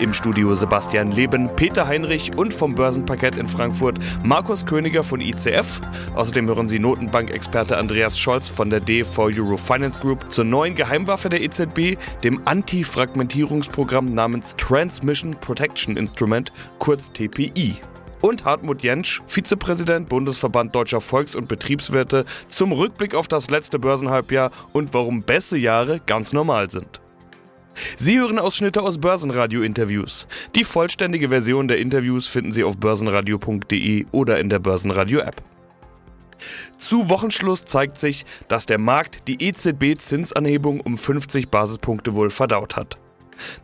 Im Studio Sebastian Leben, Peter Heinrich und vom Börsenparkett in Frankfurt Markus Königer von ICF. Außerdem hören Sie Notenbankexperte Andreas Scholz von der DV Euro Finance Group zur neuen Geheimwaffe der EZB, dem Anti-Fragmentierungsprogramm namens Transmission Protection Instrument, kurz TPI und Hartmut Jentsch, Vizepräsident Bundesverband Deutscher Volks- und Betriebswirte, zum Rückblick auf das letzte Börsenhalbjahr und warum Bässe-Jahre ganz normal sind. Sie hören Ausschnitte aus Börsenradio-Interviews. Die vollständige Version der Interviews finden Sie auf börsenradio.de oder in der Börsenradio-App. Zu Wochenschluss zeigt sich, dass der Markt die EZB-Zinsanhebung um 50 Basispunkte wohl verdaut hat.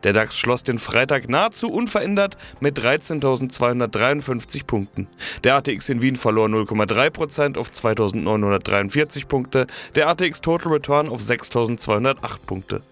Der DAX schloss den Freitag nahezu unverändert mit 13.253 Punkten. Der ATX in Wien verlor 0,3% auf 2.943 Punkte, der ATX Total Return auf 6.208 Punkte.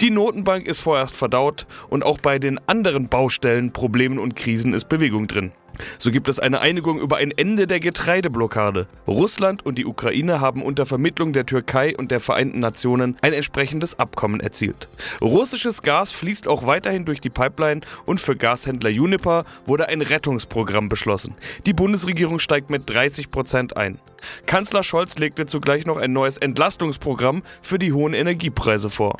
Die Notenbank ist vorerst verdaut und auch bei den anderen Baustellen, Problemen und Krisen ist Bewegung drin. So gibt es eine Einigung über ein Ende der Getreideblockade. Russland und die Ukraine haben unter Vermittlung der Türkei und der Vereinten Nationen ein entsprechendes Abkommen erzielt. Russisches Gas fließt auch weiterhin durch die Pipeline und für Gashändler Juniper wurde ein Rettungsprogramm beschlossen. Die Bundesregierung steigt mit 30 Prozent ein. Kanzler Scholz legte zugleich noch ein neues Entlastungsprogramm für die hohen Energiepreise vor.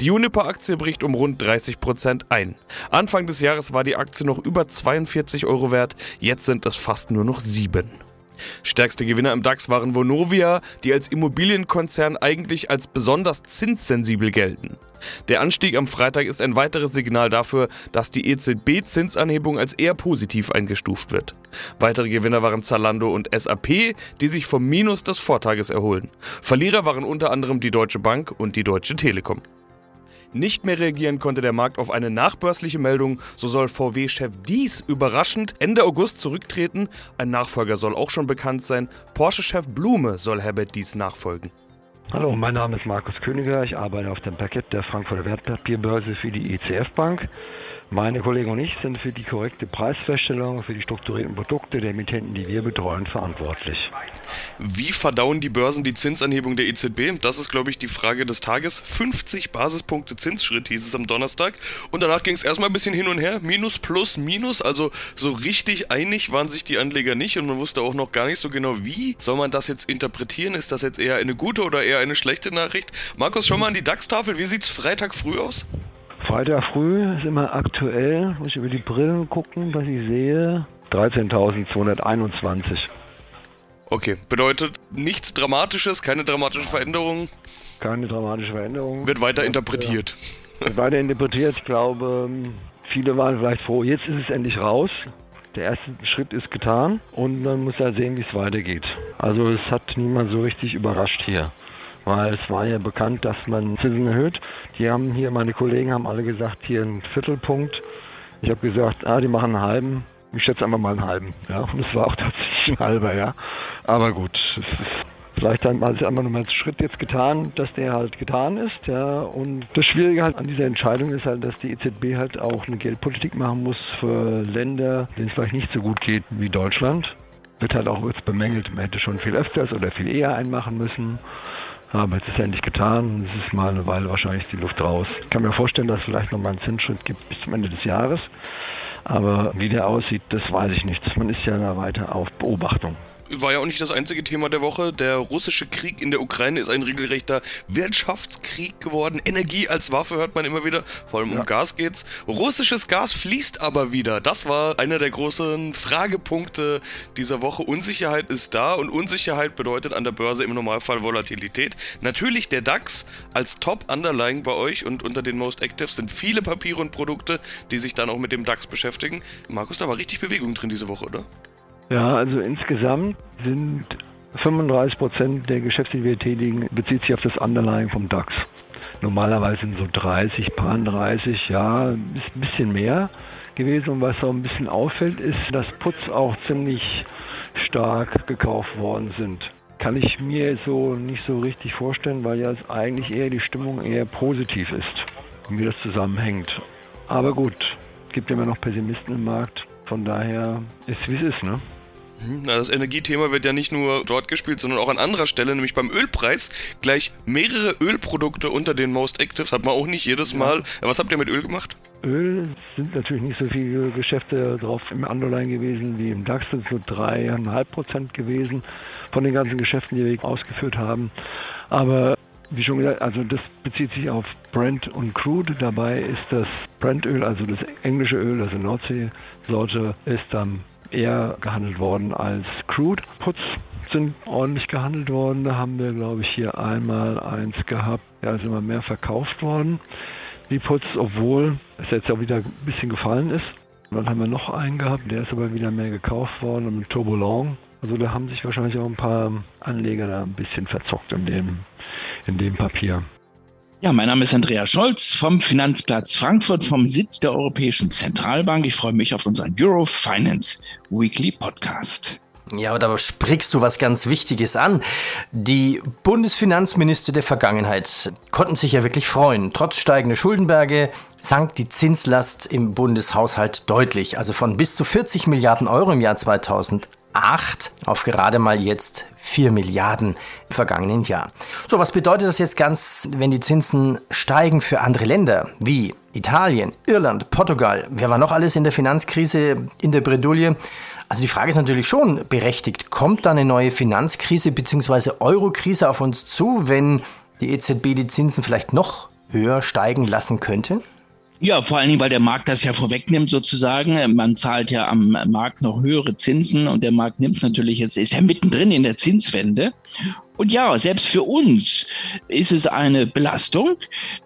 Die Juniper-Aktie bricht um rund 30 Prozent ein. Anfang des Jahres war die Aktie noch über 42 Euro wert, jetzt sind es fast nur noch 7. Stärkste Gewinner im DAX waren Vonovia, die als Immobilienkonzern eigentlich als besonders zinssensibel gelten. Der Anstieg am Freitag ist ein weiteres Signal dafür, dass die EZB-Zinsanhebung als eher positiv eingestuft wird. Weitere Gewinner waren Zalando und SAP, die sich vom Minus des Vortages erholen. Verlierer waren unter anderem die Deutsche Bank und die Deutsche Telekom. Nicht mehr reagieren konnte der Markt auf eine nachbörsliche Meldung, so soll VW-Chef Dies überraschend Ende August zurücktreten. Ein Nachfolger soll auch schon bekannt sein. Porsche-Chef Blume soll Herbert Dies nachfolgen. Hallo, mein Name ist Markus Königer. Ich arbeite auf dem Parkett der Frankfurter Wertpapierbörse für die ECF Bank. Meine Kollegen und ich sind für die korrekte Preisfeststellung für die strukturierten Produkte der Emittenten, die wir betreuen, verantwortlich. Wie verdauen die Börsen die Zinsanhebung der EZB? Das ist, glaube ich, die Frage des Tages. 50 Basispunkte Zinsschritt hieß es am Donnerstag. Und danach ging es erstmal ein bisschen hin und her. Minus, plus, minus. Also so richtig einig waren sich die Anleger nicht und man wusste auch noch gar nicht so genau, wie soll man das jetzt interpretieren. Ist das jetzt eher eine gute oder eher eine schlechte Nachricht? Markus, schau mal an die DAX-Tafel. Wie sieht es Freitag früh aus? Freitag früh ist immer aktuell, muss ich über die Brillen gucken, was ich sehe. 13.221. Okay, bedeutet nichts Dramatisches, keine dramatische Veränderung. Keine dramatische Veränderung. Wird weiter interpretiert. Wird weiter interpretiert. Ich glaube, viele waren vielleicht froh, jetzt ist es endlich raus. Der erste Schritt ist getan und man muss ja sehen, wie es weitergeht. Also es hat niemand so richtig überrascht hier weil es war ja bekannt, dass man Zinsen erhöht. Die haben hier, meine Kollegen haben alle gesagt, hier ein Viertelpunkt. Ich habe gesagt, ah, die machen einen halben. Ich schätze einfach mal einen halben. Ja, und es war auch tatsächlich ein halber, ja. Aber gut, es ist vielleicht haben sie einfach nur mal einen Schritt jetzt getan, dass der halt getan ist, ja. Und das Schwierige halt an dieser Entscheidung ist halt, dass die EZB halt auch eine Geldpolitik machen muss für Länder, denen es vielleicht nicht so gut geht wie Deutschland. Wird halt auch jetzt bemängelt, man hätte schon viel öfters oder viel eher einmachen müssen. Aber es ist endlich getan. Es ist mal eine Weile wahrscheinlich die Luft raus. Ich kann mir vorstellen, dass es vielleicht noch mal einen Zinsschritt gibt bis zum Ende des Jahres. Aber wie der aussieht, das weiß ich nicht. Man ist ja da weiter auf Beobachtung war ja auch nicht das einzige Thema der Woche. Der russische Krieg in der Ukraine ist ein regelrechter Wirtschaftskrieg geworden. Energie als Waffe hört man immer wieder. Vor allem ja. um Gas geht's. Russisches Gas fließt aber wieder. Das war einer der großen Fragepunkte dieser Woche. Unsicherheit ist da und Unsicherheit bedeutet an der Börse im Normalfall Volatilität. Natürlich der DAX als Top-Underlying bei euch und unter den Most Active sind viele Papiere und Produkte, die sich dann auch mit dem DAX beschäftigen. Markus, da war richtig Bewegung drin diese Woche, oder? Ja, also insgesamt sind 35 Prozent der Geschäfte, die wir tätigen, bezieht sich auf das Underlying vom DAX. Normalerweise sind so 30, paar 30, ja, ist ein bisschen mehr gewesen. Und was auch ein bisschen auffällt, ist, dass Putz auch ziemlich stark gekauft worden sind. kann ich mir so nicht so richtig vorstellen, weil ja eigentlich eher die Stimmung eher positiv ist wie das zusammenhängt. Aber gut, es gibt ja immer noch Pessimisten im Markt. Von daher ist wie es ist, ne? Hm, das Energiethema wird ja nicht nur dort gespielt, sondern auch an anderer Stelle, nämlich beim Ölpreis. Gleich mehrere Ölprodukte unter den Most Actives hat man auch nicht jedes Mal. Was habt ihr mit Öl gemacht? Öl sind natürlich nicht so viele Geschäfte drauf im Underline gewesen wie im DAX, sind nur dreieinhalb Prozent gewesen von den ganzen Geschäften, die wir ausgeführt haben. Aber wie schon gesagt, also das bezieht sich auf Brent und Crude. Dabei ist das Brentöl, also das englische Öl, also Nordsee-Sorte, ist dann eher gehandelt worden als Crude. Putz sind ordentlich gehandelt worden. Da haben wir, glaube ich, hier einmal eins gehabt. Ja, ist immer mehr verkauft worden. Die Putz, obwohl es jetzt auch wieder ein bisschen gefallen ist. Und dann haben wir noch einen gehabt, der ist aber wieder mehr gekauft worden mit Turbolong. Also da haben sich wahrscheinlich auch ein paar Anleger da ein bisschen verzockt in dem, in dem Papier. Ja, mein Name ist Andreas Scholz vom Finanzplatz Frankfurt, vom Sitz der Europäischen Zentralbank. Ich freue mich auf unseren Euro Finance Weekly Podcast. Ja, aber da sprichst du was ganz Wichtiges an. Die Bundesfinanzminister der Vergangenheit konnten sich ja wirklich freuen. Trotz steigender Schuldenberge sank die Zinslast im Bundeshaushalt deutlich. Also von bis zu 40 Milliarden Euro im Jahr 2000 8 auf gerade mal jetzt 4 Milliarden im vergangenen Jahr. So, was bedeutet das jetzt ganz, wenn die Zinsen steigen für andere Länder wie Italien, Irland, Portugal? Wer war noch alles in der Finanzkrise in der Bredouille? Also die Frage ist natürlich schon berechtigt. Kommt da eine neue Finanzkrise bzw. Eurokrise auf uns zu, wenn die EZB die Zinsen vielleicht noch höher steigen lassen könnte? Ja, vor allen Dingen, weil der Markt das ja vorwegnimmt sozusagen. Man zahlt ja am Markt noch höhere Zinsen und der Markt nimmt natürlich jetzt, ist ja mittendrin in der Zinswende. Und ja, selbst für uns ist es eine Belastung.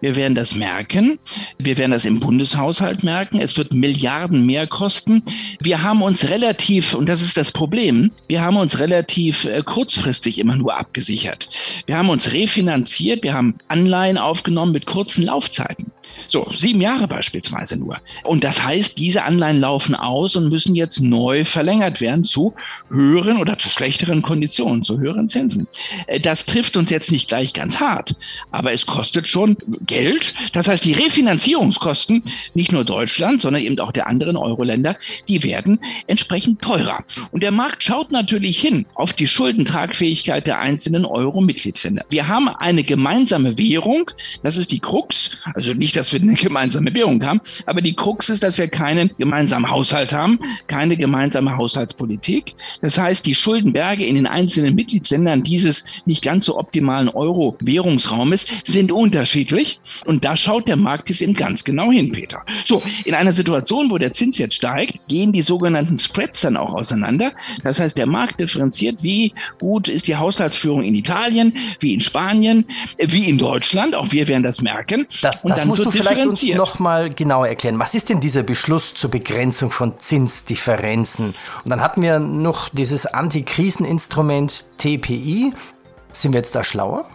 Wir werden das merken. Wir werden das im Bundeshaushalt merken. Es wird Milliarden mehr kosten. Wir haben uns relativ, und das ist das Problem, wir haben uns relativ äh, kurzfristig immer nur abgesichert. Wir haben uns refinanziert. Wir haben Anleihen aufgenommen mit kurzen Laufzeiten. So, sieben Jahre beispielsweise nur. Und das heißt, diese Anleihen laufen aus und müssen jetzt neu verlängert werden zu höheren oder zu schlechteren Konditionen, zu höheren Zinsen. Äh, das trifft uns jetzt nicht gleich ganz hart, aber es kostet schon Geld. Das heißt, die Refinanzierungskosten, nicht nur Deutschland, sondern eben auch der anderen Euro-Länder, die werden entsprechend teurer. Und der Markt schaut natürlich hin auf die Schuldentragfähigkeit der einzelnen Euro-Mitgliedsländer. Wir haben eine gemeinsame Währung, das ist die Krux, also nicht, dass wir eine gemeinsame Währung haben, aber die Krux ist, dass wir keinen gemeinsamen Haushalt haben, keine gemeinsame Haushaltspolitik. Das heißt, die Schuldenberge in den einzelnen Mitgliedsländern dieses nicht ganz so optimalen Euro-Währungsraumes sind unterschiedlich. Und da schaut der Markt jetzt eben ganz genau hin, Peter. So, in einer Situation, wo der Zins jetzt steigt, gehen die sogenannten Spreads dann auch auseinander. Das heißt, der Markt differenziert, wie gut ist die Haushaltsführung in Italien, wie in Spanien, wie in Deutschland. Auch wir werden das merken. Das, das musst du vielleicht uns noch mal genauer erklären. Was ist denn dieser Beschluss zur Begrenzung von Zinsdifferenzen? Und dann hatten wir noch dieses Antikriseninstrument TPI. Sind wir jetzt da schlauer?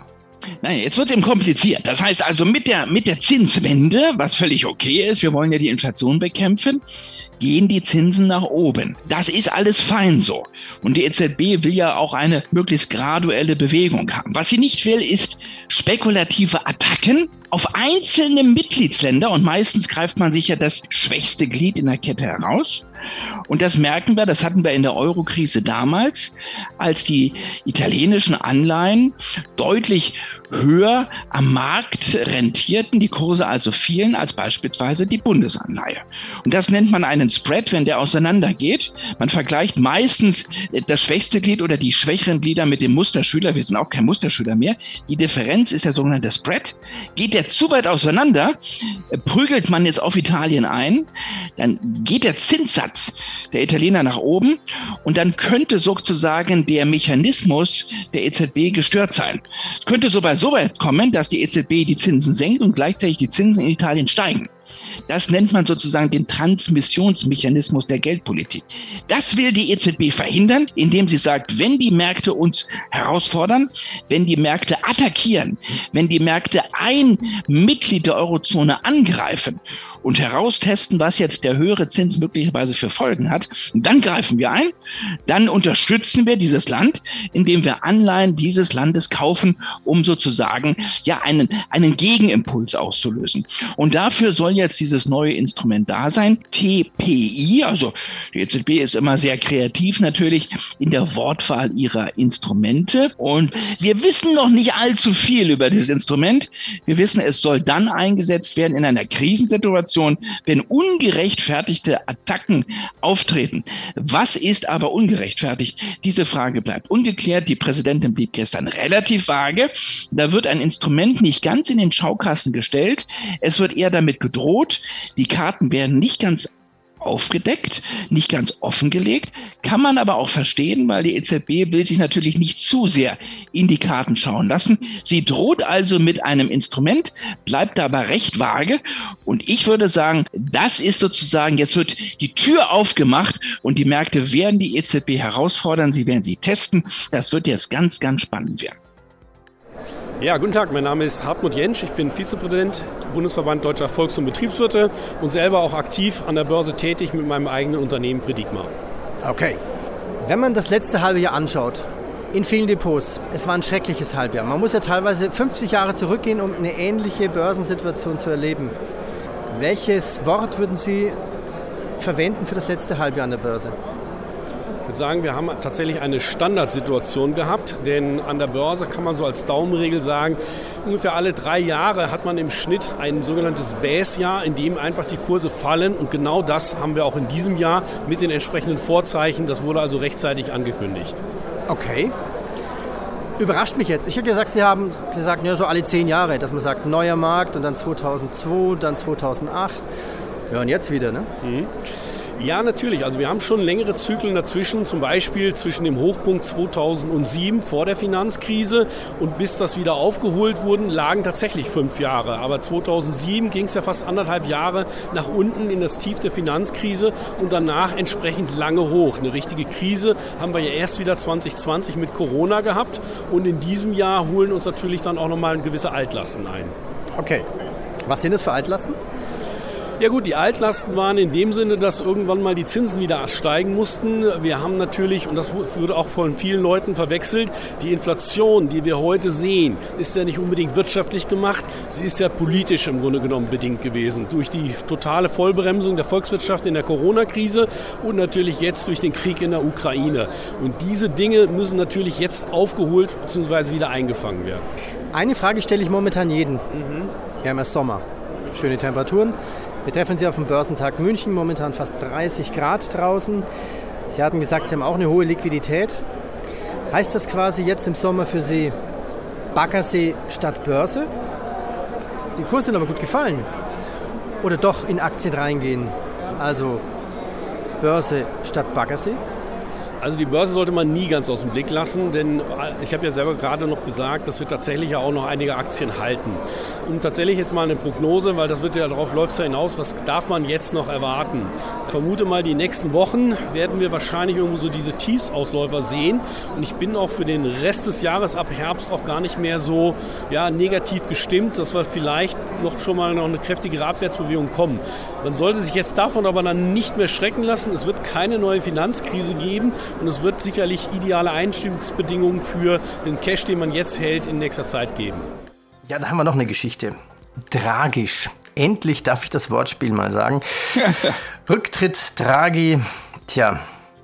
Nein, jetzt wird es eben kompliziert. Das heißt also mit der, mit der Zinswende, was völlig okay ist, wir wollen ja die Inflation bekämpfen, gehen die Zinsen nach oben. Das ist alles fein so. Und die EZB will ja auch eine möglichst graduelle Bewegung haben. Was sie nicht will, ist spekulative Attacken auf einzelne Mitgliedsländer und meistens greift man sich ja das schwächste Glied in der Kette heraus. Und das merken wir, das hatten wir in der Eurokrise damals, als die italienischen Anleihen deutlich höher am Markt rentierten, die Kurse also fielen als beispielsweise die Bundesanleihe. Und das nennt man einen Spread, wenn der auseinandergeht. Man vergleicht meistens das schwächste Glied oder die schwächeren Glieder mit dem Musterschüler. Wir sind auch kein Musterschüler mehr. Die Differenz ist der sogenannte Spread. Geht der zu weit auseinander, prügelt man jetzt auf Italien ein, dann geht der Zinssatz der Italiener nach oben und dann könnte sozusagen der Mechanismus der EZB gestört sein. Es könnte sogar so weit kommen, dass die EZB die Zinsen senkt und gleichzeitig die Zinsen in Italien steigen. Das nennt man sozusagen den Transmissionsmechanismus der Geldpolitik. Das will die EZB verhindern, indem sie sagt, wenn die Märkte uns herausfordern, wenn die Märkte attackieren, wenn die Märkte ein Mitglied der Eurozone angreifen und heraustesten, was jetzt der höhere Zins möglicherweise für Folgen hat, dann greifen wir ein, dann unterstützen wir dieses Land, indem wir Anleihen dieses Landes kaufen, um sozusagen ja einen, einen Gegenimpuls auszulösen. Und dafür soll jetzt dieses neue Instrument da sein, TPI, also die EZB ist immer sehr kreativ natürlich in der Wortwahl ihrer Instrumente und wir wissen noch nicht allzu viel über dieses Instrument. Wir wissen, es soll dann eingesetzt werden in einer Krisensituation, wenn ungerechtfertigte Attacken auftreten. Was ist aber ungerechtfertigt? Diese Frage bleibt ungeklärt. Die Präsidentin blieb gestern relativ vage. Da wird ein Instrument nicht ganz in den Schaukasten gestellt. Es wird eher damit gedroht. Die Karten werden nicht ganz aufgedeckt, nicht ganz offengelegt, kann man aber auch verstehen, weil die EZB will sich natürlich nicht zu sehr in die Karten schauen lassen. Sie droht also mit einem Instrument, bleibt aber recht vage und ich würde sagen, das ist sozusagen, jetzt wird die Tür aufgemacht und die Märkte werden die EZB herausfordern, sie werden sie testen. Das wird jetzt ganz, ganz spannend werden. Ja, guten Tag, mein Name ist Hartmut Jentsch, ich bin Vizepräsident Bundesverband Deutscher Volks- und Betriebswirte und selber auch aktiv an der Börse tätig mit meinem eigenen Unternehmen Predigma. Okay. Wenn man das letzte halbe Jahr anschaut, in vielen Depots, es war ein schreckliches Halbjahr. Man muss ja teilweise 50 Jahre zurückgehen, um eine ähnliche Börsensituation zu erleben. Welches Wort würden Sie verwenden für das letzte Halbjahr an der Börse? Ich würde sagen, wir haben tatsächlich eine Standardsituation gehabt, denn an der Börse kann man so als Daumenregel sagen, ungefähr alle drei Jahre hat man im Schnitt ein sogenanntes Base-Jahr, in dem einfach die Kurse fallen und genau das haben wir auch in diesem Jahr mit den entsprechenden Vorzeichen. Das wurde also rechtzeitig angekündigt. Okay. Überrascht mich jetzt. Ich hätte gesagt, Sie haben gesagt, ja, so alle zehn Jahre, dass man sagt, neuer Markt und dann 2002, dann 2008. Ja, und jetzt wieder, ne? Mhm. Ja, natürlich. Also wir haben schon längere Zyklen dazwischen, zum Beispiel zwischen dem Hochpunkt 2007 vor der Finanzkrise und bis das wieder aufgeholt wurden, lagen tatsächlich fünf Jahre. Aber 2007 ging es ja fast anderthalb Jahre nach unten in das Tief der Finanzkrise und danach entsprechend lange hoch. Eine richtige Krise haben wir ja erst wieder 2020 mit Corona gehabt und in diesem Jahr holen uns natürlich dann auch nochmal gewisse Altlasten ein. Okay. Was sind das für Altlasten? Ja gut, die Altlasten waren in dem Sinne, dass irgendwann mal die Zinsen wieder steigen mussten. Wir haben natürlich, und das wurde auch von vielen Leuten verwechselt, die Inflation, die wir heute sehen, ist ja nicht unbedingt wirtschaftlich gemacht, sie ist ja politisch im Grunde genommen bedingt gewesen. Durch die totale Vollbremsung der Volkswirtschaft in der Corona-Krise und natürlich jetzt durch den Krieg in der Ukraine. Und diese Dinge müssen natürlich jetzt aufgeholt bzw. wieder eingefangen werden. Eine Frage stelle ich momentan jeden. Mhm. Wir haben ja Sommer, schöne Temperaturen. Wir treffen Sie auf dem Börsentag München, momentan fast 30 Grad draußen. Sie hatten gesagt, Sie haben auch eine hohe Liquidität. Heißt das quasi jetzt im Sommer für Sie Baggersee statt Börse? Die Kurse sind aber gut gefallen. Oder doch in Aktien reingehen? Also Börse statt Baggersee? Also die Börse sollte man nie ganz aus dem Blick lassen, denn äh, ich habe ja selber gerade noch gesagt, dass wir tatsächlich auch noch einige Aktien halten. Und tatsächlich jetzt mal eine Prognose, weil das wird ja darauf läuft ja hinaus, was darf man jetzt noch erwarten? Ich vermute mal, die nächsten Wochen werden wir wahrscheinlich irgendwo so diese Tiefsausläufer sehen. Und ich bin auch für den Rest des Jahres ab Herbst auch gar nicht mehr so ja, negativ gestimmt, dass wir vielleicht noch schon mal noch eine kräftigere Abwärtsbewegung kommen. Man sollte sich jetzt davon aber dann nicht mehr schrecken lassen. Es wird keine neue Finanzkrise geben und es wird sicherlich ideale Einstiegsbedingungen für den Cash, den man jetzt hält, in nächster Zeit geben. Ja, da haben wir noch eine Geschichte. Tragisch. Endlich darf ich das Wortspiel mal sagen. Rücktritt Draghi. Tja,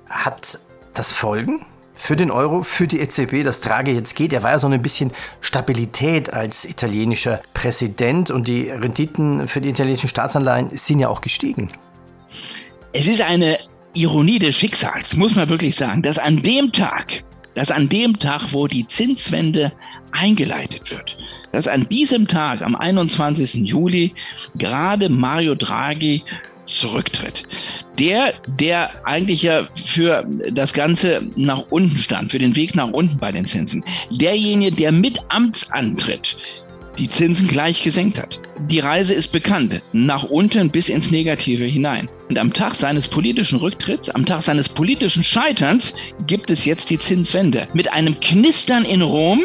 hat das Folgen? für den Euro, für die EZB, dass Draghi jetzt geht. Er war ja so ein bisschen Stabilität als italienischer Präsident und die Renditen für die italienischen Staatsanleihen sind ja auch gestiegen. Es ist eine Ironie des Schicksals, muss man wirklich sagen, dass an dem Tag, dass an dem Tag, wo die Zinswende eingeleitet wird, dass an diesem Tag, am 21. Juli, gerade Mario Draghi zurücktritt. Der, der eigentlich ja für das Ganze nach unten stand, für den Weg nach unten bei den Zinsen. Derjenige, der mit Amtsantritt die Zinsen gleich gesenkt hat. Die Reise ist bekannt, nach unten bis ins Negative hinein. Und am Tag seines politischen Rücktritts, am Tag seines politischen Scheiterns, gibt es jetzt die Zinswende. Mit einem Knistern in Rom,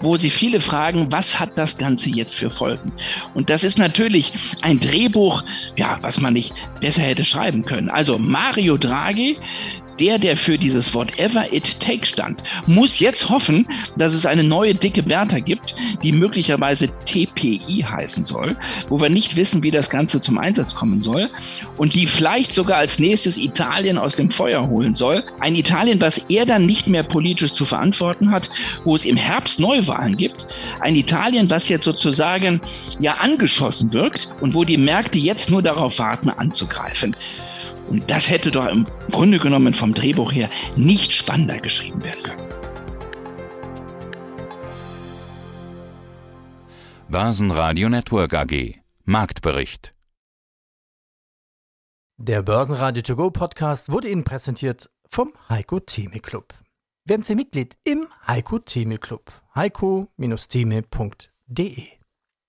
wo sie viele fragen, was hat das Ganze jetzt für Folgen? Und das ist natürlich ein Drehbuch, ja, was man nicht besser hätte schreiben können. Also Mario Draghi, der, der für dieses Whatever it takes stand, muss jetzt hoffen, dass es eine neue dicke Bertha gibt, die möglicherweise TPI heißen soll, wo wir nicht wissen, wie das Ganze zum Einsatz kommen soll und die vielleicht sogar als nächstes Italien aus dem Feuer holen soll. Ein Italien, was er dann nicht mehr politisch zu verantworten hat, wo es im Herbst Neuwahlen gibt. Ein Italien, was jetzt sozusagen ja angeschossen wirkt und wo die Märkte jetzt nur darauf warten, anzugreifen. Und das hätte doch im Grunde genommen vom Drehbuch her nicht spannender geschrieben werden können. Börsenradio Network AG Marktbericht Der Börsenradio To Go Podcast wurde Ihnen präsentiert vom Heiko Theme Club. Werden Sie Mitglied im Heiko Theme Club. heiko-theme.de